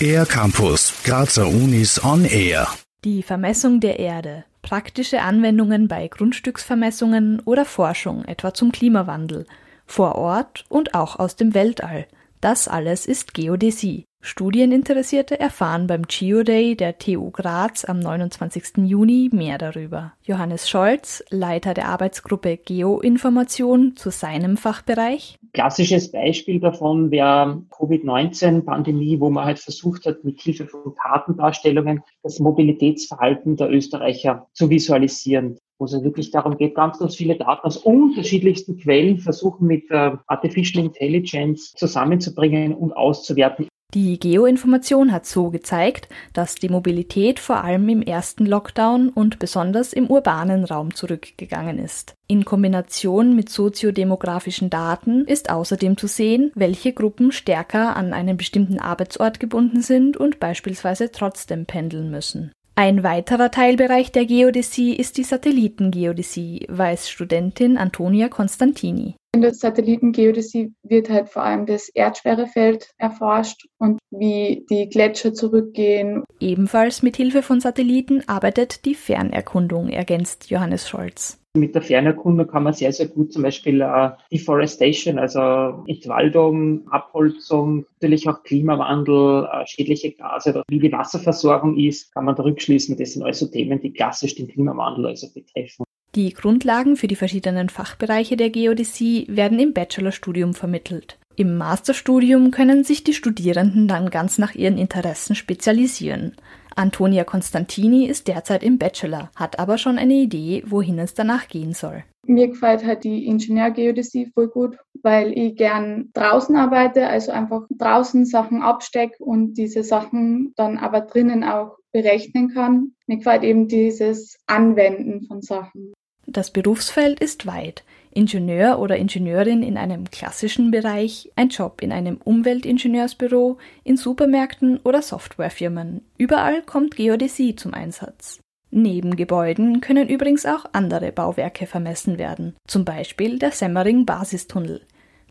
Air Campus, Grazer Unis on Air. Die Vermessung der Erde, praktische Anwendungen bei Grundstücksvermessungen oder Forschung, etwa zum Klimawandel, vor Ort und auch aus dem Weltall. Das alles ist Geodäsie. Studieninteressierte erfahren beim Geoday der TU Graz am 29. Juni mehr darüber. Johannes Scholz, Leiter der Arbeitsgruppe Geoinformation zu seinem Fachbereich. Klassisches Beispiel davon wäre Covid-19-Pandemie, wo man halt versucht hat, mit Hilfe von Kartendarstellungen das Mobilitätsverhalten der Österreicher zu visualisieren wo es wirklich darum geht, ganz, ganz viele Daten aus unterschiedlichsten Quellen versuchen mit äh, Artificial Intelligence zusammenzubringen und auszuwerten. Die Geoinformation hat so gezeigt, dass die Mobilität vor allem im ersten Lockdown und besonders im urbanen Raum zurückgegangen ist. In Kombination mit soziodemografischen Daten ist außerdem zu sehen, welche Gruppen stärker an einen bestimmten Arbeitsort gebunden sind und beispielsweise trotzdem pendeln müssen. Ein weiterer Teilbereich der Geodäsie ist die Satellitengeodäsie, weiß Studentin Antonia Constantini. In der Satellitengeodäsie wird halt vor allem das Erdschwerefeld erforscht und wie die Gletscher zurückgehen. Ebenfalls mit Hilfe von Satelliten arbeitet die Fernerkundung, ergänzt Johannes Scholz. Mit der Fernerkundung kann man sehr, sehr gut zum Beispiel äh, Deforestation, also Entwaldung, Abholzung, natürlich auch Klimawandel, äh, schädliche Gase oder wie die Wasserversorgung ist, kann man da rückschließen. Das sind also Themen, die klassisch den Klimawandel also betreffen. Die Grundlagen für die verschiedenen Fachbereiche der Geodäsie werden im Bachelorstudium vermittelt. Im Masterstudium können sich die Studierenden dann ganz nach ihren Interessen spezialisieren. Antonia Constantini ist derzeit im Bachelor, hat aber schon eine Idee, wohin es danach gehen soll. Mir gefällt halt die Ingenieurgeodäsie voll gut, weil ich gern draußen arbeite, also einfach draußen Sachen abstecke und diese Sachen dann aber drinnen auch berechnen kann. Mir gefällt eben dieses Anwenden von Sachen. Das Berufsfeld ist weit. Ingenieur oder Ingenieurin in einem klassischen Bereich, ein Job in einem Umweltingenieursbüro, in Supermärkten oder Softwarefirmen. Überall kommt Geodäsie zum Einsatz. Neben Gebäuden können übrigens auch andere Bauwerke vermessen werden, zum Beispiel der Semmering Basistunnel.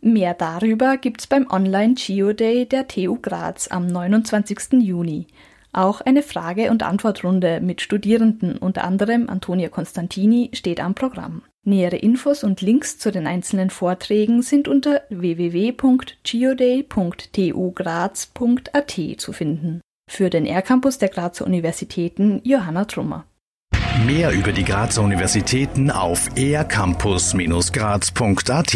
Mehr darüber gibt's beim Online Geoday der TU Graz am 29. Juni. Auch eine Frage- und Antwortrunde mit Studierenden, unter anderem Antonia Constantini, steht am Programm. Nähere Infos und Links zu den einzelnen Vorträgen sind unter www.geoday.tugraz.at zu finden. Für den R-Campus der Grazer Universitäten Johanna Trummer. Mehr über die Grazer Universitäten auf ercampus-graz.at